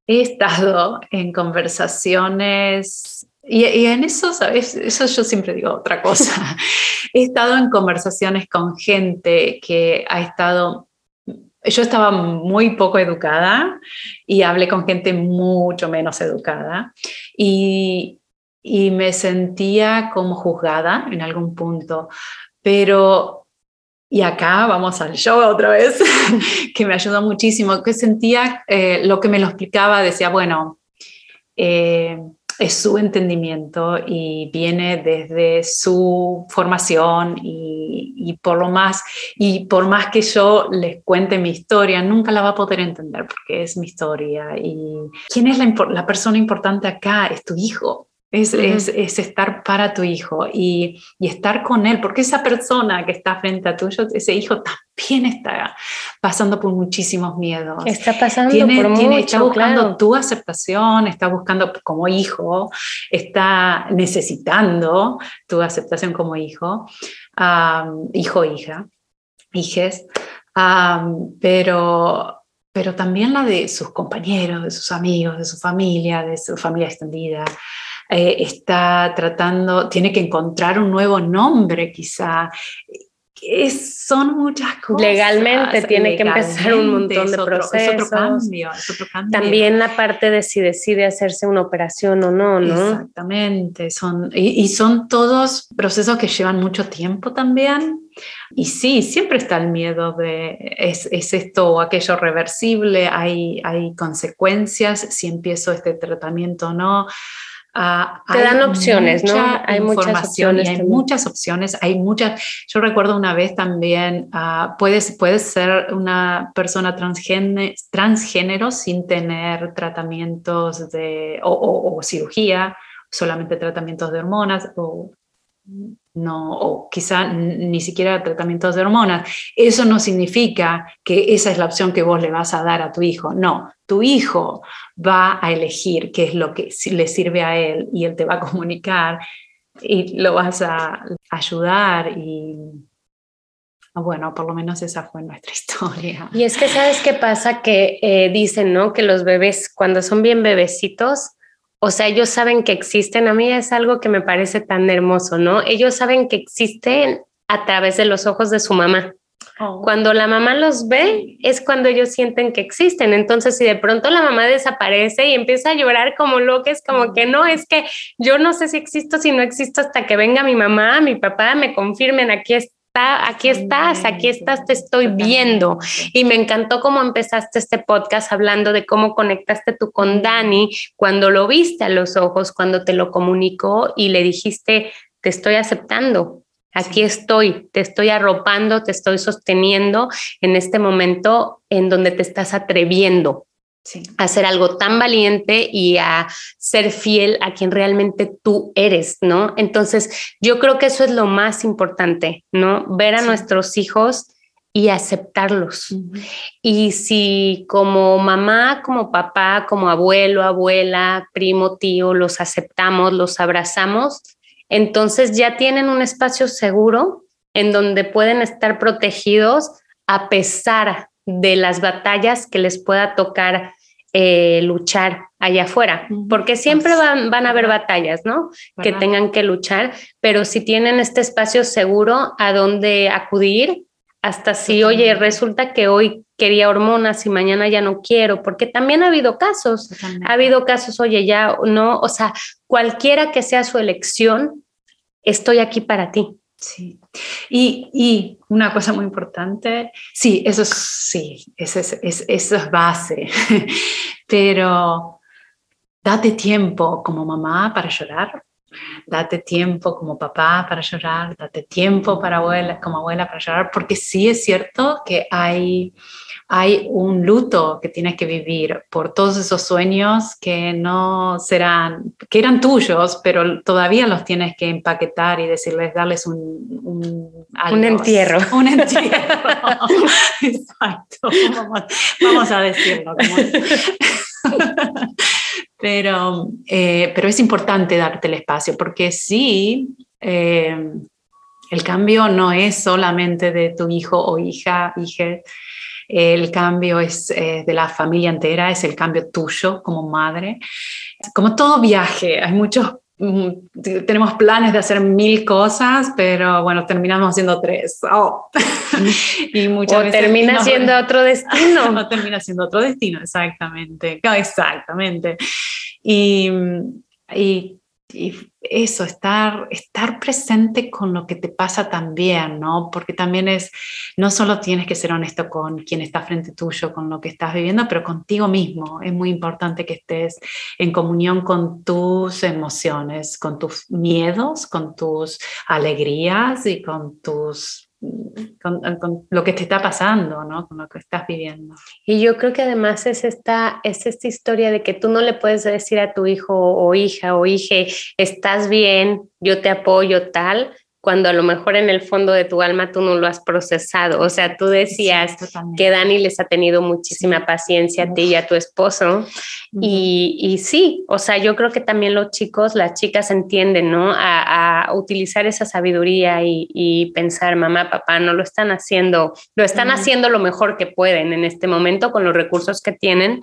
he estado en conversaciones y, en eso, ¿sabes? Eso yo siempre digo otra cosa. He estado en conversaciones con gente que ha estado yo estaba muy poco educada y hablé con gente mucho menos educada y, y me sentía como juzgada en algún punto, pero y acá vamos al show otra vez, que me ayudó muchísimo, que sentía eh, lo que me lo explicaba, decía, bueno, eh, es su entendimiento y viene desde su formación y, por lo más y por más que yo les cuente mi historia nunca la va a poder entender porque es mi historia. Y quién es la, la persona importante acá es tu hijo es, es, estar para tu hijo y, y, estar con él, porque esa persona que está frente a tuyo, ese hijo también está pasando por muchísimos miedos. Está pasando por mucho, Está buscando tu aceptación, está buscando como hijo, está necesitando tu aceptación como hijo, hijo, hija, hijes, pero pero también la de sus compañeros, de sus amigos, de su familia, de su familia extendida. Eh, está tratando, tiene que encontrar un nuevo nombre quizá. Es, son muchas cosas. Legalmente tiene que empezar un montón de procesos. Es otro, cambio, También la parte de si decide hacerse una operación o no, ¿no? Exactamente. Son, y, son todos procesos que llevan mucho tiempo también. Y sí, siempre está el miedo de es, es, esto o aquello reversible, hay, hay consecuencias si empiezo este tratamiento o no. Ah, Te dan opciones, ¿no? Hay muchas opciones. hay muchas opciones, hay muchas. Yo recuerdo una vez también, uh, puedes, puedes ser una persona transgénero, transgénero sin tener tratamientos de, o, o cirugía, solamente tratamientos de hormonas o no, o quizá ni siquiera tratamientos de hormonas. Eso no significa que esa es la opción que vos le vas a dar a tu hijo. No, tu hijo va a elegir qué es lo que le sirve a él y él te va a comunicar y lo vas a ayudar y bueno, por lo menos esa fue nuestra historia. Y es que sabes qué pasa que eh, dicen, ¿no? Que los bebés cuando son bien bebecitos o sea, ellos saben que existen. A mí es algo que me parece tan hermoso, ¿no? Ellos saben que existen a través de los ojos de su mamá. Oh. Cuando la mamá los ve, es cuando ellos sienten que existen. Entonces, si de pronto la mamá desaparece y empieza a llorar como loca, es como que no, es que yo no sé si existo, si no existo hasta que venga mi mamá, mi papá, me confirmen, aquí está aquí estás, aquí estás, te estoy viendo. Y me encantó cómo empezaste este podcast hablando de cómo conectaste tú con Dani cuando lo viste a los ojos, cuando te lo comunicó y le dijiste, te estoy aceptando, aquí estoy, te estoy arropando, te estoy sosteniendo en este momento en donde te estás atreviendo a hacer algo tan valiente y a ser fiel a quien realmente tú eres, ¿no? Entonces, yo creo que eso es lo más importante, ¿no? Ver a nuestros hijos y aceptarlos. Y si como mamá, como papá, como abuelo, abuela, primo, tío, los aceptamos, los abrazamos, entonces ya tienen un espacio seguro en donde pueden estar protegidos a pesar de las batallas que les pueda tocar eh, luchar allá afuera, porque siempre van, van a haber batallas, ¿no? Que tengan que luchar, pero si tienen este espacio seguro a donde acudir, hasta si, oye, resulta que hoy quería hormonas y mañana ya no quiero, porque también ha habido casos, ha habido casos, oye, ya no, o sea, cualquiera que sea su elección, estoy aquí para ti. Sí. Y, y, una cosa muy importante, sí, eso sí, eso es, es, eso es base, pero date tiempo como mamá para llorar, date tiempo como papá para llorar, date tiempo para abuela, como abuela para llorar, porque sí es cierto que hay, hay un luto que tienes que vivir por todos esos sueños que no serán, que eran tuyos, pero todavía los tienes que empaquetar y decirles, darles un... Un, un entierro. Un entierro. Exacto. Vamos, a decirlo. pero, eh, pero es importante darte el espacio, porque sí, eh, el cambio no es solamente de tu hijo o hija, hija, el cambio es eh, de la familia entera, es el cambio tuyo como madre. Como todo viaje, hay muchos tenemos planes de hacer mil cosas, pero bueno, terminamos haciendo tres. Oh. y muchas o termina siendo otro destino. o termina siendo otro destino, exactamente. Exactamente. Y, y y eso, estar, estar presente con lo que te pasa también, ¿no? Porque también es, no solo tienes que ser honesto con quien está frente tuyo, con lo que estás viviendo, pero contigo mismo. Es muy importante que estés en comunión con tus emociones, con tus miedos, con tus alegrías y con tus con, lo que te está pasando, ¿no? Con lo que estás viviendo. Y yo creo que además es esta, es esta historia de que tú no le puedes decir a tu hijo o hija o hija, estás bien, yo te apoyo tal, cuando a lo mejor en el fondo de tu alma tú no lo has procesado. O sea, tú decías que Dani les ha tenido muchísima paciencia a ti y a tu esposo. y, y, sí, o sea, yo creo que también los chicos, las chicas entienden, ¿no? A, a utilizar esa sabiduría y, y, pensar, mamá, papá, no lo están haciendo, lo están haciendo lo mejor que pueden en este momento con los recursos que tienen.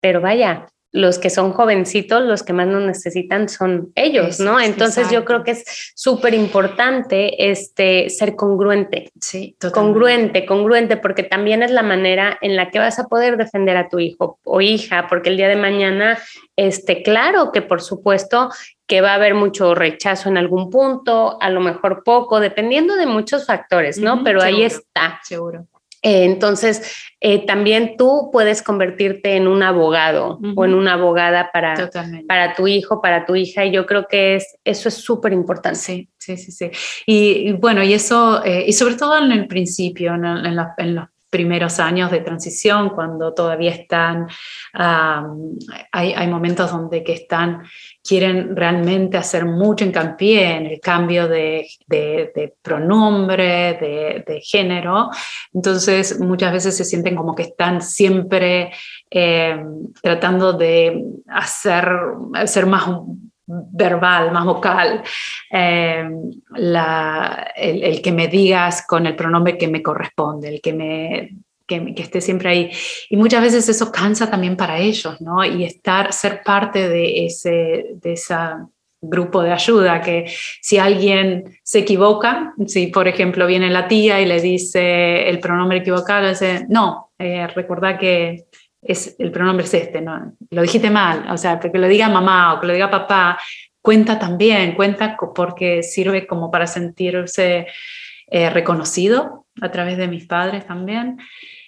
Pero vaya, los que son jovencitos, los que más nos necesitan son ellos, ¿no? Entonces yo creo que es súper importante este, ser congruente. Sí, Congruente, congruente, porque también es la manera en la que vas a poder defender a tu hijo o hija, porque el día de mañana, este, claro que por supuesto que va a haber mucho rechazo en algún punto, a lo mejor poco, dependiendo de muchos factores, ¿no? Pero ahí está. Seguro. Eh, entonces, eh, también tú puedes convertirte en un abogado o en una abogada para, para tu hijo, para tu hija, y yo creo que es, eso es súper importante. Sí, sí, sí, sí. Y, bueno, y eso, eh, y sobre todo en el principio, en, en, en los primeros años de transición, cuando todavía están, hay, hay, momentos donde que están, quieren realmente hacer mucho hincapié en el cambio de, de, pronombre, de, de, género. Entonces, muchas veces se sienten como que están siempre eh, tratando de hacer, hacer más verbal, más vocal, eh, el, que me digas con el pronombre que me corresponde, el que me que, esté siempre ahí. Y muchas veces eso cansa también para ellos, ¿no? Y estar, ser parte de ese, de esa grupo de ayuda, que si alguien se equivoca, si por ejemplo viene la tía y le dice el pronombre equivocado, dice, no, eh, recuerda que es, el pronombre es este, ¿no? Lo dijiste mal, o sea, porque lo diga mamá o que lo diga papá, cuenta también, cuenta porque sirve como para sentirse eh, reconocido a través de mis padres también.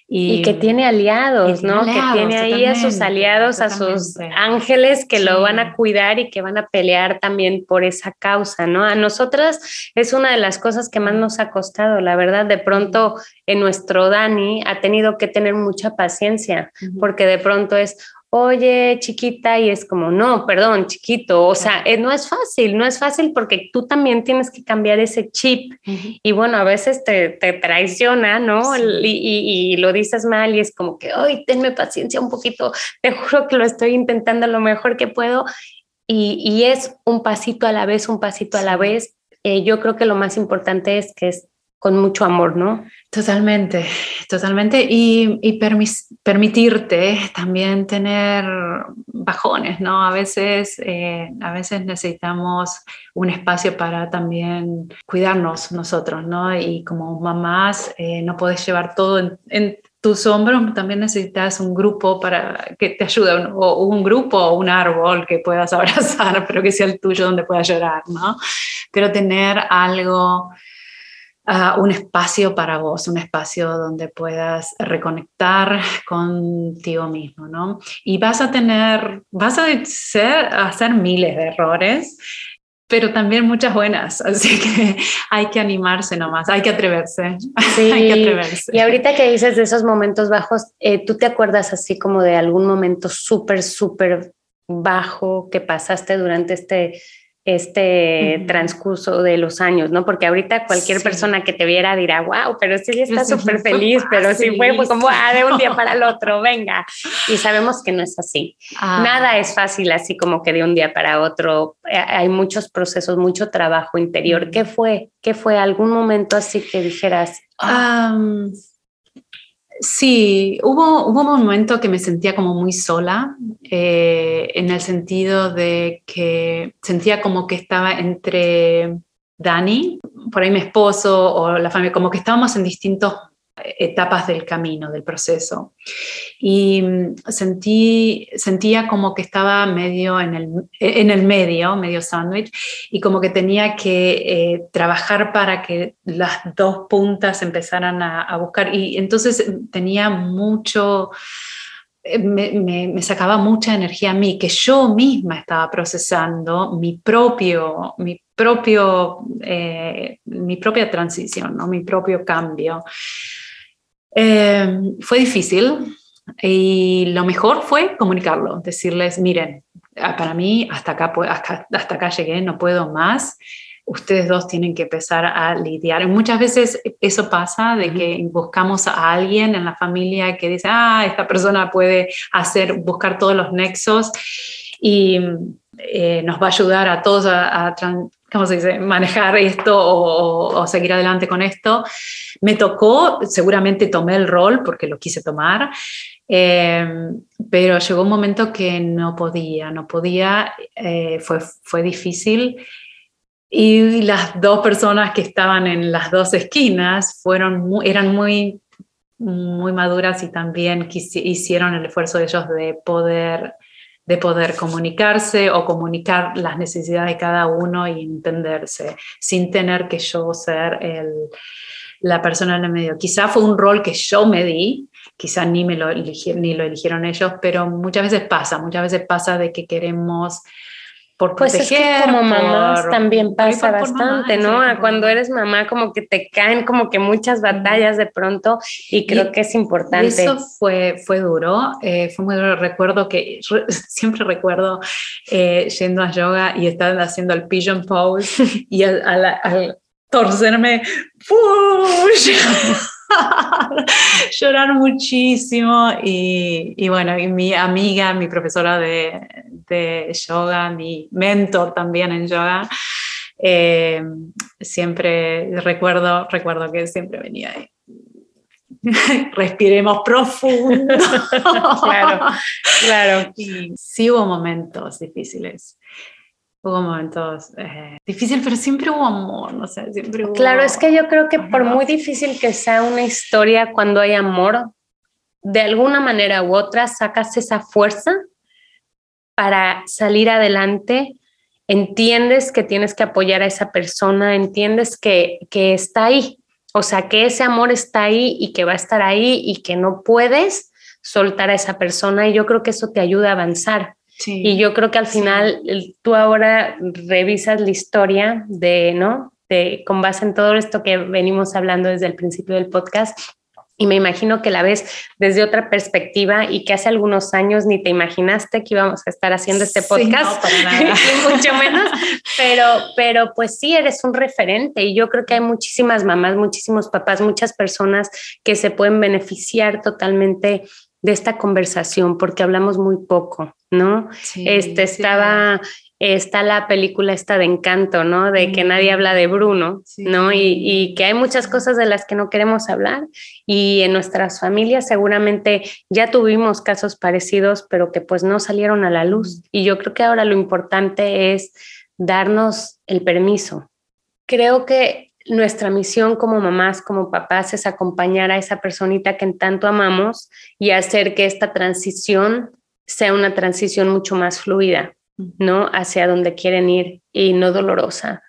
Y, que tiene aliados, ¿no? que tiene ahí a sus aliados, a sus ángeles que lo van a cuidar y que van a pelear también por esa causa, ¿no? A nosotras es una de las cosas que más nos ha costado, la verdad, de pronto en nuestro Dani ha tenido que tener mucha paciencia, porque de pronto es, oye, chiquita, y es como, no, perdón, chiquito, o sea, eh, no es fácil, no es fácil porque tú también tienes que cambiar ese chip. Y bueno, a veces te, traiciona, ¿no? Y, lo dices mal y es como que, ay, tenme paciencia un poquito, te juro que lo estoy intentando lo mejor que puedo y, es un pasito a la vez, un pasito a la vez. Eh, yo creo que lo más importante es que es con mucho amor, ¿no? Totalmente, totalmente. Y, permitirte también tener bajones, ¿no? A veces, eh, a veces necesitamos un espacio para también cuidarnos nosotros, ¿no? Y como mamás eh, no puedes llevar todo en, tus hombros, también necesitas un grupo para que te ayude, o un grupo o un árbol que puedas abrazar, pero que sea el tuyo donde puedas llorar, ¿no? Pero tener algo un espacio para vos, un espacio donde puedas reconectar contigo mismo, ¿no? Y vas a tener, vas a hacer miles de errores, pero también muchas buenas, así que hay que animarse nomás, hay que atreverse, sí. hay que atreverse. Y ahorita que dices de esos momentos bajos, eh, ¿tú te acuerdas así como de algún momento súper, súper bajo que pasaste durante este este transcurso de los años, ¿no? Porque ahorita cualquier persona que te viera dirá, wow, pero sí está súper feliz, pero sí fue, como ah, de un día para el otro, venga. Y sabemos que no es así. Ah. Nada es fácil así como que de un día para otro. Eh, hay muchos procesos, mucho trabajo interior. ¿Qué fue? ¿Qué fue algún momento así que dijeras? Sí, hubo, hubo un momento que me sentía como muy sola, eh, en el sentido de que sentía como que estaba entre Dani, por ahí mi esposo o la familia, como que estábamos en distintos etapas del camino, del proceso. Y mm, sentí, sentía como que estaba medio en el, en el medio, medio sándwich, y como que tenía que eh, trabajar para que las dos puntas empezaran a, buscar. Y entonces tenía mucho... Eh, me, me, sacaba mucha energía a mí, que yo misma estaba procesando mi propio, mi propio, eh, mi propia transición, ¿no? mi propio cambio. Eh, fue difícil y lo mejor fue comunicarlo, decirles, miren, ah, para mí hasta acá, hasta, hasta acá llegué, no puedo más. Ustedes dos tienen que empezar a lidiar. Y muchas veces eso pasa de que buscamos a alguien en la familia que dice, ah, esta persona puede hacer, buscar todos los nexos y eh, nos va a ayudar a todos a, a, ¿cómo se dice?, manejar esto o, seguir adelante con esto. Me tocó, seguramente tomé el rol porque lo quise tomar, eh, pero llegó un momento que no podía, no podía, eh, fue, fue difícil. Y las dos personas que estaban en las dos esquinas fueron eran muy, muy maduras y también hicieron el esfuerzo de ellos de poder de poder comunicarse o comunicar las necesidades de cada uno y entenderse, sin tener que yo ser el, la persona en el medio. Quizá fue un rol que yo me di, quizá ni, me lo, ni lo eligieron ellos, pero muchas veces pasa, muchas veces pasa de que queremos por pues es que como mamás también pasa bastante, ¿no? Cuando eres mamá como que te caen como que muchas batallas de pronto y creo que es importante. Eso fue, fue duro, eh, fue muy duro. Recuerdo que, siempre recuerdo eh, yendo a yoga y estar haciendo el pigeon pose y al, torcerme, llorar muchísimo y, y, bueno, y mi amiga, mi profesora de, de yoga, mi mentor también en yoga, eh, siempre recuerdo, recuerdo que siempre venía ahí. Respiremos profundo. claro, claro. sí hubo momentos difíciles. Hubo momentos eh, difíciles, pero siempre hubo amor, no sé, siempre hubo... Claro, es que yo creo que por muy difícil que sea una historia, cuando hay amor, de alguna manera u otra sacas esa fuerza para salir adelante, entiendes que tienes que apoyar a esa persona, entiendes que, está ahí. O sea, que ese amor está ahí y que va a estar ahí y que no puedes soltar a esa persona y yo creo que eso te ayuda a avanzar. Y yo creo que al final tú ahora revisas la historia de, ¿no? De, con base en todo esto que venimos hablando desde el principio del podcast y me imagino que la ves desde otra perspectiva y que hace algunos años ni te imaginaste que íbamos a estar haciendo este podcast, mucho menos, pero, pero pues sí, eres un referente y yo creo que hay muchísimas mamás, muchísimos papás, muchas personas que se pueden beneficiar totalmente de esta conversación porque hablamos muy poco, ¿no? este estaba está la película esta de encanto, ¿no? De que nadie habla de Bruno, ¿no? Y, que hay muchas cosas de las que no queremos hablar y en nuestras familias seguramente ya tuvimos casos parecidos, pero que pues no salieron a la luz. Y yo creo que ahora lo importante es darnos el permiso. Creo que nuestra misión como mamás, como papás, es acompañar a esa personita que en tanto amamos y hacer que esta transición sea una transición mucho más fluida. ¿no? Hacia donde quieren ir y no dolorosa.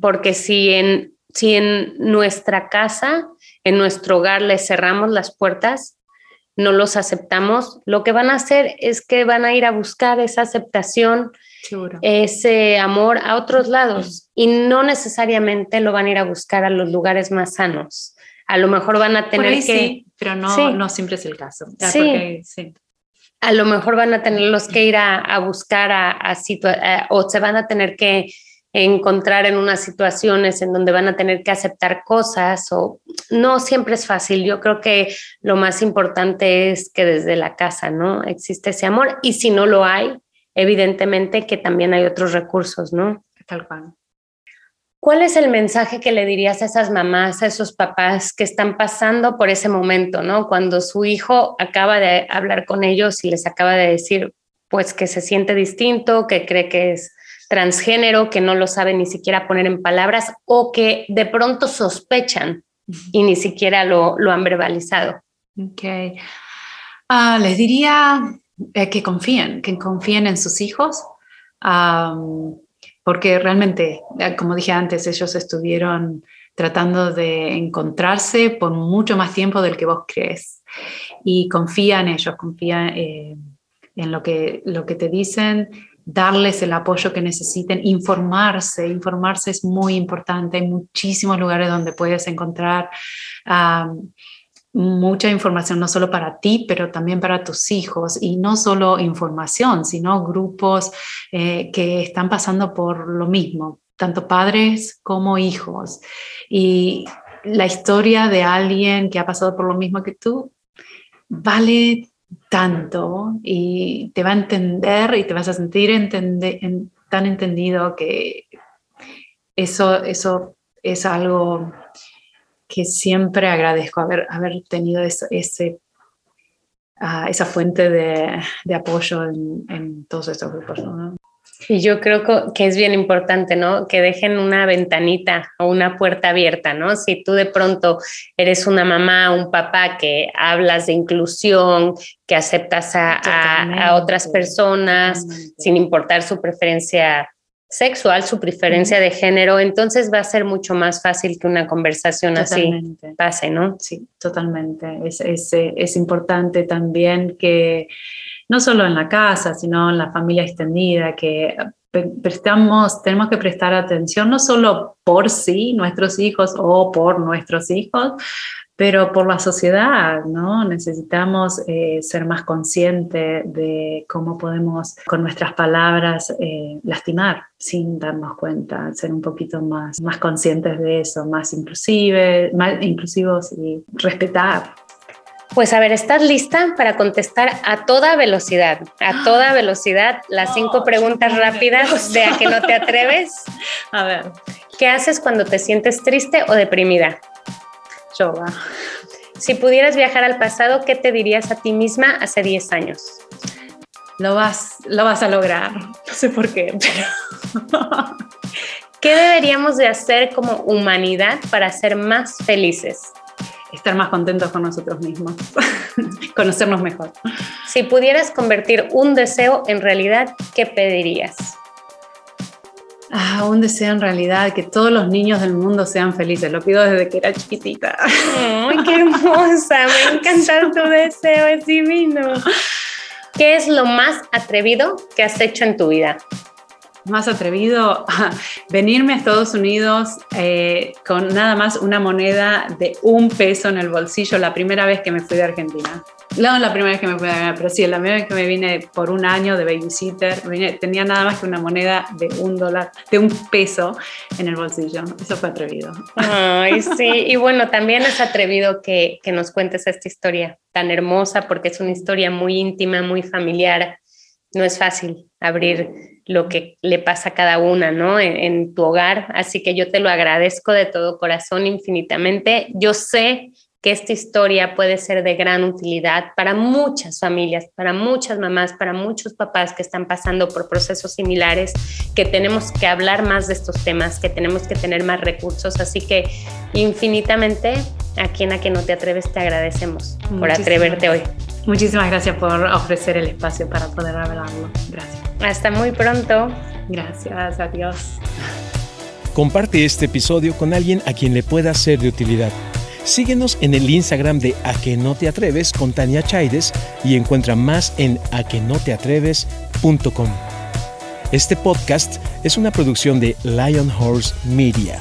Porque si en, si en nuestra casa, en nuestro hogar, les cerramos las puertas, no los aceptamos, lo que van a hacer es que van a ir a buscar esa aceptación, ese amor a otros lados y no necesariamente lo van a ir a buscar a los lugares más sanos. A lo mejor van a tener que... Sí, pero no, no siempre es el caso. sí. a lo mejor van a tener los que ir a, buscar a, a, o se van a tener que encontrar en unas situaciones en donde van a tener que aceptar cosas o no siempre es fácil. Yo creo que lo más importante es que desde la casa, ¿no? Existe ese amor y si no lo hay, evidentemente que también hay otros recursos, ¿no? Tal cual. ¿Cuál es el mensaje que le dirías a esas mamás, a esos papás que están pasando por ese momento, ¿no? Cuando su hijo acaba de hablar con ellos y les acaba de decir, pues que se siente distinto, que cree que es transgénero, que no lo sabe ni siquiera poner en palabras o que de pronto sospechan y ni siquiera lo, han verbalizado. Ok. Ah, les diría eh, que confíen, que confíen en sus hijos porque realmente, eh, como dije antes, ellos estuvieron tratando de encontrarse por mucho más tiempo del que vos crees. Y confía en ellos, confía eh, en lo que, lo que te dicen, darles el apoyo que necesiten, informarse. Informarse es muy importante. Hay muchísimos lugares donde puedes encontrar mucha información, no solo para ti, pero también para tus hijos. Y no solo información, sino grupos eh, que están pasando por lo mismo, tanto padres como hijos. Y la historia de alguien que ha pasado por lo mismo que tú vale tanto y te va a entender y te vas a sentir tan entendido que eso, eso es algo que siempre agradezco haber, haber tenido ese, ah, esa fuente de, de apoyo en, todos estos grupos. Y yo creo que es bien importante, ¿no? Que dejen una ventanita o una puerta abierta, ¿no? Si tú de pronto eres una mamá, un papá que hablas de inclusión, que aceptas a, a, a otras personas sin importar su preferencia sexual, su preferencia de género, entonces va a ser mucho más fácil que una conversación así pase, ¿no? Sí, totalmente. Es, es, es, importante también que no solo en la casa, sino en la familia extendida, que prestamos, tenemos que prestar atención no solo por sí, nuestros hijos o por nuestros hijos, pero por la sociedad, ¿no? Necesitamos eh, ser más conscientes de cómo podemos con nuestras palabras eh, lastimar sin darnos cuenta, ser un poquito más, más conscientes de eso, más, inclusive, más inclusivos y respetar. Pues a ver, ¿estás lista para contestar a toda velocidad? A toda velocidad, las cinco preguntas rápidas de a que no te atreves. A ver. ¿Qué haces cuando te sientes triste o deprimida? yoga. Si pudieras viajar al pasado, ¿qué te dirías a ti misma hace 10 años? Lo vas, lo vas a lograr. No sé por qué, pero... ¿Qué deberíamos de hacer como humanidad para ser más felices? Estar más contentos con nosotros mismos, conocernos mejor. Si pudieras convertir un deseo en realidad, ¿qué pedirías? Ah, un deseo en realidad, que todos los niños del mundo sean felices. Lo pido desde que era chiquitita. ¡Ay, qué hermosa! Me encanta tu deseo, es divino. ¿Qué es lo más atrevido que has hecho en tu vida? Más atrevido, venirme a Estados Unidos eh, con nada más una moneda de un peso en el bolsillo la primera vez que me fui de Argentina. No la primera vez que me fui a pero sí, la primera vez que me vine por un año de babysitter, tenía nada más que una moneda de un dólar, de un peso en el bolsillo. Eso fue atrevido. Ay, sí. Y bueno, también es atrevido que, que nos cuentes esta historia tan hermosa porque es una historia muy íntima, muy familiar. No es fácil abrir lo que le pasa a cada una, ¿no? En, en, tu hogar. Así que yo te lo agradezco de todo corazón infinitamente. Yo sé que esta historia puede ser de gran utilidad para muchas familias, para muchas mamás, para muchos papás que están pasando por procesos similares, que tenemos que hablar más de estos temas, que tenemos que tener más recursos. Así que infinitamente, aquí en A que no te atreves, te agradecemos por atreverte hoy. Muchísimas gracias por ofrecer el espacio para poder hablarlo. Gracias. Hasta muy pronto. Gracias, adiós. Comparte este episodio con alguien a quien le pueda ser de utilidad. Síguenos en el Instagram de A que no te atreves con Tania Chaides y encuentra más en aquenoteatreves.com. Este podcast es una producción de Lion Horse Media.